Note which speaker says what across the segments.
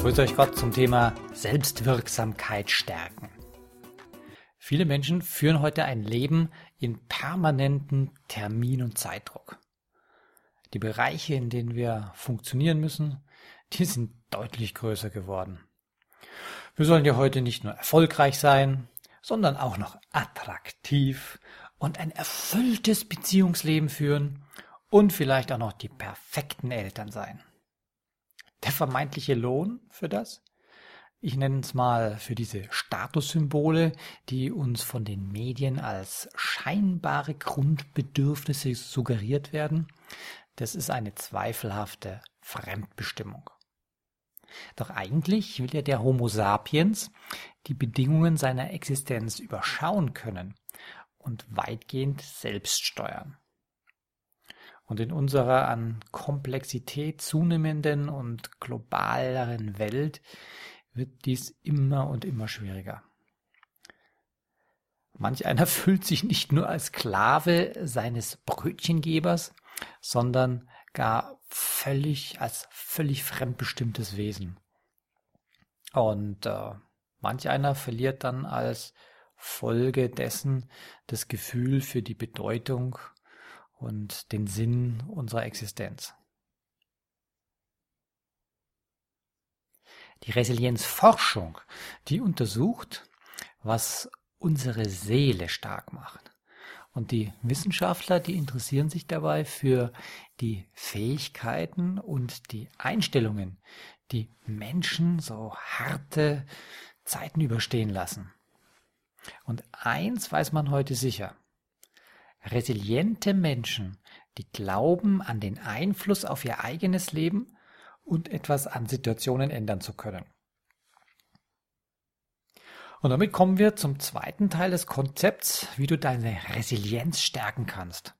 Speaker 1: Grüß euch Gott zum Thema Selbstwirksamkeit stärken. Viele Menschen führen heute ein Leben in permanenten Termin- und Zeitdruck. Die Bereiche, in denen wir funktionieren müssen, die sind deutlich größer geworden. Wir sollen ja heute nicht nur erfolgreich sein, sondern auch noch attraktiv und ein erfülltes Beziehungsleben führen und vielleicht auch noch die perfekten Eltern sein. Der vermeintliche Lohn für das? Ich nenne es mal für diese Statussymbole, die uns von den Medien als scheinbare Grundbedürfnisse suggeriert werden. Das ist eine zweifelhafte Fremdbestimmung. Doch eigentlich will ja der Homo sapiens die Bedingungen seiner Existenz überschauen können und weitgehend selbst steuern. Und in unserer an Komplexität zunehmenden und globaleren Welt wird dies immer und immer schwieriger. Manch einer fühlt sich nicht nur als Sklave seines Brötchengebers, sondern gar völlig als völlig fremdbestimmtes Wesen. Und äh, manch einer verliert dann als Folge dessen das Gefühl für die Bedeutung und den Sinn unserer Existenz. Die Resilienzforschung, die untersucht, was unsere Seele stark macht. Und die Wissenschaftler, die interessieren sich dabei für die Fähigkeiten und die Einstellungen, die Menschen so harte Zeiten überstehen lassen. Und eins weiß man heute sicher. Resiliente Menschen, die glauben an den Einfluss auf ihr eigenes Leben und etwas an Situationen ändern zu können. Und damit kommen wir zum zweiten Teil des Konzepts, wie du deine Resilienz stärken kannst.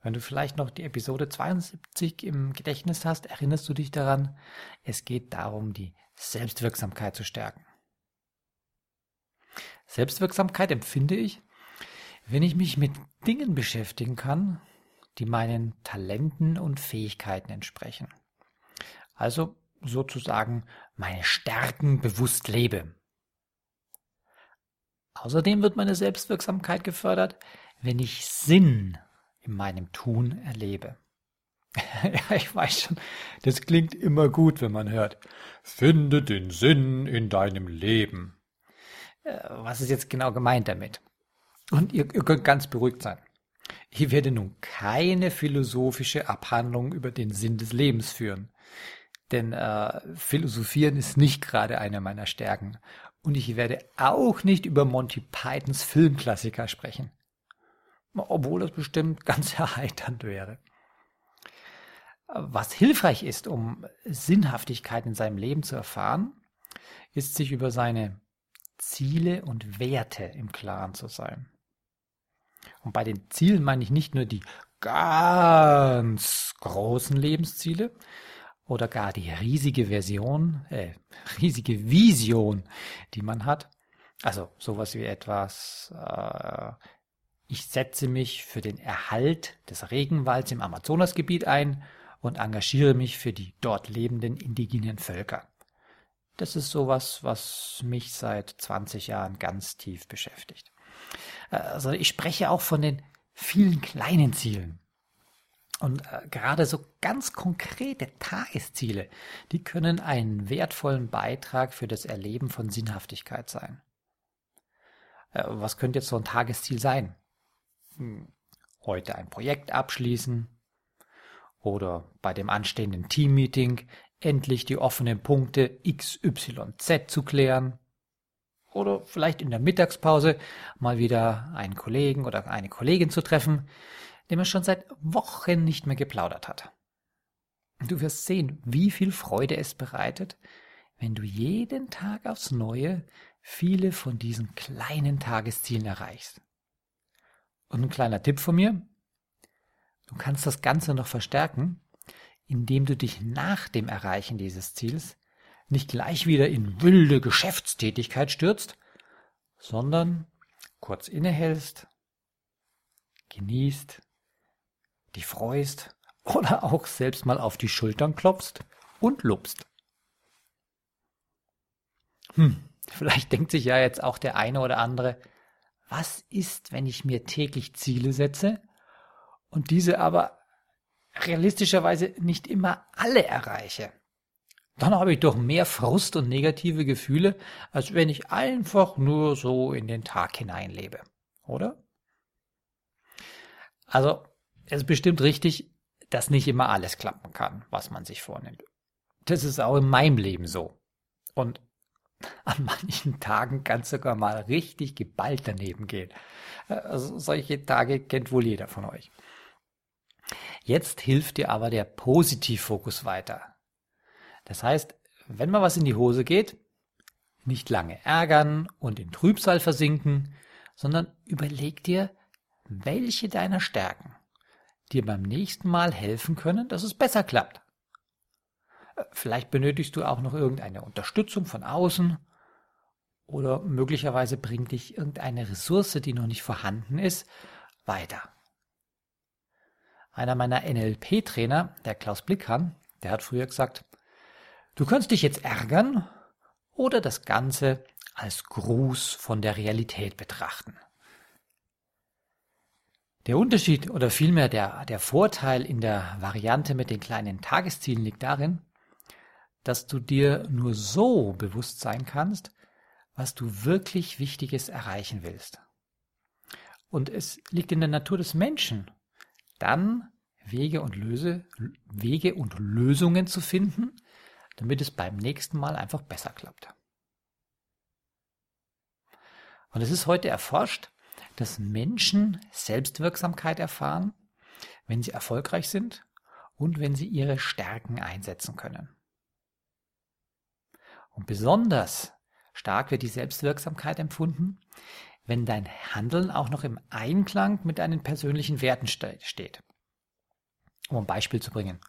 Speaker 1: Wenn du vielleicht noch die Episode 72 im Gedächtnis hast, erinnerst du dich daran, es geht darum, die Selbstwirksamkeit zu stärken. Selbstwirksamkeit empfinde ich, wenn ich mich mit Dingen beschäftigen kann, die meinen Talenten und Fähigkeiten entsprechen. Also sozusagen meine Stärken bewusst lebe. Außerdem wird meine Selbstwirksamkeit gefördert, wenn ich Sinn in meinem Tun erlebe. ja, ich weiß schon, das klingt immer gut, wenn man hört. Finde den Sinn in deinem Leben. Äh, was ist jetzt genau gemeint damit? Und ihr, ihr könnt ganz beruhigt sein. Ich werde nun keine philosophische Abhandlung über den Sinn des Lebens führen. Denn äh, Philosophieren ist nicht gerade eine meiner Stärken. Und ich werde auch nicht über Monty Pythons Filmklassiker sprechen. Obwohl das bestimmt ganz erheiternd wäre. Was hilfreich ist, um Sinnhaftigkeit in seinem Leben zu erfahren, ist sich über seine Ziele und Werte im Klaren zu sein. Und bei den Zielen meine ich nicht nur die ganz großen Lebensziele oder gar die riesige Version, äh, riesige Vision, die man hat. Also sowas wie etwas, äh, ich setze mich für den Erhalt des Regenwalds im Amazonasgebiet ein und engagiere mich für die dort lebenden indigenen Völker. Das ist sowas, was mich seit 20 Jahren ganz tief beschäftigt. Also ich spreche auch von den vielen kleinen Zielen. Und äh, gerade so ganz konkrete Tagesziele, die können einen wertvollen Beitrag für das Erleben von Sinnhaftigkeit sein. Äh, was könnte jetzt so ein Tagesziel sein? Hm, heute ein Projekt abschließen oder bei dem anstehenden Teammeeting endlich die offenen Punkte XYZ zu klären oder vielleicht in der Mittagspause mal wieder einen Kollegen oder eine Kollegin zu treffen, dem man schon seit Wochen nicht mehr geplaudert hat. Du wirst sehen, wie viel Freude es bereitet, wenn du jeden Tag aufs Neue viele von diesen kleinen Tageszielen erreichst. Und ein kleiner Tipp von mir, du kannst das Ganze noch verstärken, indem du dich nach dem Erreichen dieses Ziels nicht gleich wieder in wilde Geschäftstätigkeit stürzt, sondern kurz innehältst, genießt, dich freust oder auch selbst mal auf die Schultern klopfst und lobst. Hm, vielleicht denkt sich ja jetzt auch der eine oder andere, was ist, wenn ich mir täglich Ziele setze und diese aber realistischerweise nicht immer alle erreiche? Dann habe ich doch mehr Frust und negative Gefühle, als wenn ich einfach nur so in den Tag hineinlebe, oder? Also, es ist bestimmt richtig, dass nicht immer alles klappen kann, was man sich vornimmt. Das ist auch in meinem Leben so. Und an manchen Tagen kann es sogar mal richtig geballt daneben gehen. Also solche Tage kennt wohl jeder von euch. Jetzt hilft dir aber der Positivfokus weiter. Das heißt, wenn mal was in die Hose geht, nicht lange ärgern und in Trübsal versinken, sondern überleg dir, welche deiner Stärken dir beim nächsten Mal helfen können, dass es besser klappt. Vielleicht benötigst du auch noch irgendeine Unterstützung von außen oder möglicherweise bringt dich irgendeine Ressource, die noch nicht vorhanden ist, weiter. Einer meiner NLP-Trainer, der Klaus Blickhahn, der hat früher gesagt, du kannst dich jetzt ärgern oder das Ganze als Gruß von der Realität betrachten. Der Unterschied oder vielmehr der, der Vorteil in der Variante mit den kleinen Tageszielen liegt darin, dass du dir nur so bewusst sein kannst, was du wirklich Wichtiges erreichen willst. Und es liegt in der Natur des Menschen, dann Wege und, Löse, Wege und Lösungen zu finden, damit es beim nächsten Mal einfach besser klappt. Und es ist heute erforscht, dass Menschen Selbstwirksamkeit erfahren, wenn sie erfolgreich sind und wenn sie ihre Stärken einsetzen können. Und besonders stark wird die Selbstwirksamkeit empfunden, wenn dein Handeln auch noch im Einklang mit deinen persönlichen Werten steht. Um ein Beispiel zu bringen.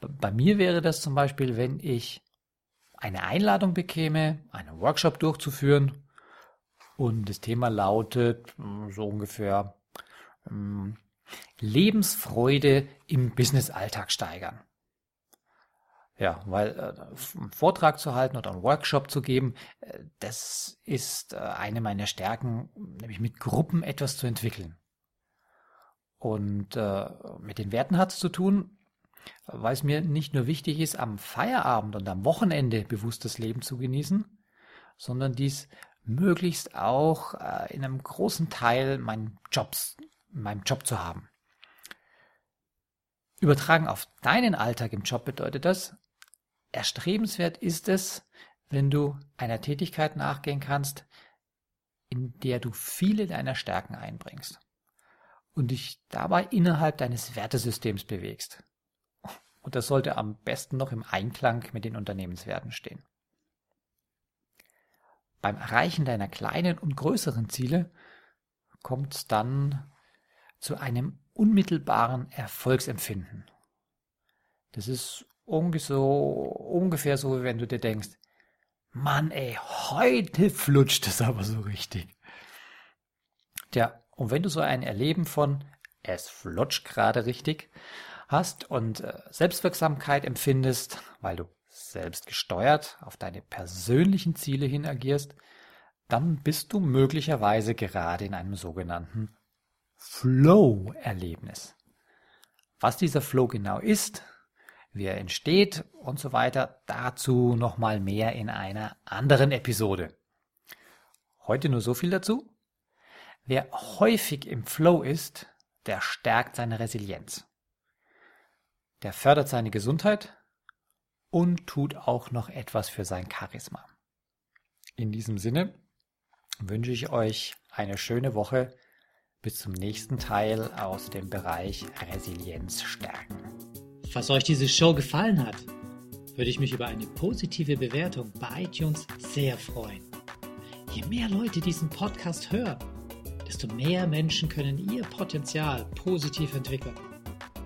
Speaker 1: Bei mir wäre das zum Beispiel, wenn ich eine Einladung bekäme, einen Workshop durchzuführen und das Thema lautet hm, so ungefähr hm, Lebensfreude im Businessalltag steigern. Ja, weil äh, einen Vortrag zu halten oder einen Workshop zu geben, äh, das ist äh, eine meiner Stärken, nämlich mit Gruppen etwas zu entwickeln. Und mit den Werten hat es zu tun, weil es mir nicht nur wichtig ist, am Feierabend und am Wochenende bewusstes Leben zu genießen, sondern dies möglichst auch äh, in einem großen Teil meinen Jobs, meinem Job zu haben. Übertragen auf deinen Alltag im Job bedeutet das, Erstrebenswert ist es, wenn du einer Tätigkeit nachgehen kannst, in der du viele deiner Stärken einbringst und dich dabei innerhalb deines Wertesystems bewegst. Und das sollte am besten noch im Einklang mit den Unternehmenswerten stehen. Beim Erreichen deiner kleinen und größeren Ziele kommt es dann zu einem unmittelbaren Erfolgsempfinden. Das ist ungefähr so, wie wenn du dir denkst, Mann, ey, heute flutscht es aber so richtig. Tja, und wenn du so ein Erleben von es flutscht gerade richtig hast und äh, Selbstwirksamkeit empfindest, weil du selbst gesteuert auf deine persönlichen Ziele hin agierst, dann bist du möglicherweise gerade in einem sogenannten Flow-Erlebnis. Was dieser Flow genau ist, wie er entsteht und so weiter. Dazu nochmal mehr in einer anderen Episode. Heute nur so viel dazu. Wer häufig im Flow ist, der stärkt seine Resilienz. Der fördert seine Gesundheit und tut auch noch etwas für sein Charisma. In diesem Sinne wünsche ich euch eine schöne Woche. Bis zum nächsten Teil aus dem Bereich Resilienz stärken. Falls euch diese Show gefallen hat, würde ich mich über eine positive Bewertung bei iTunes sehr freuen. Je mehr Leute diesen Podcast hören, desto mehr Menschen können ihr Potenzial positiv entwickeln.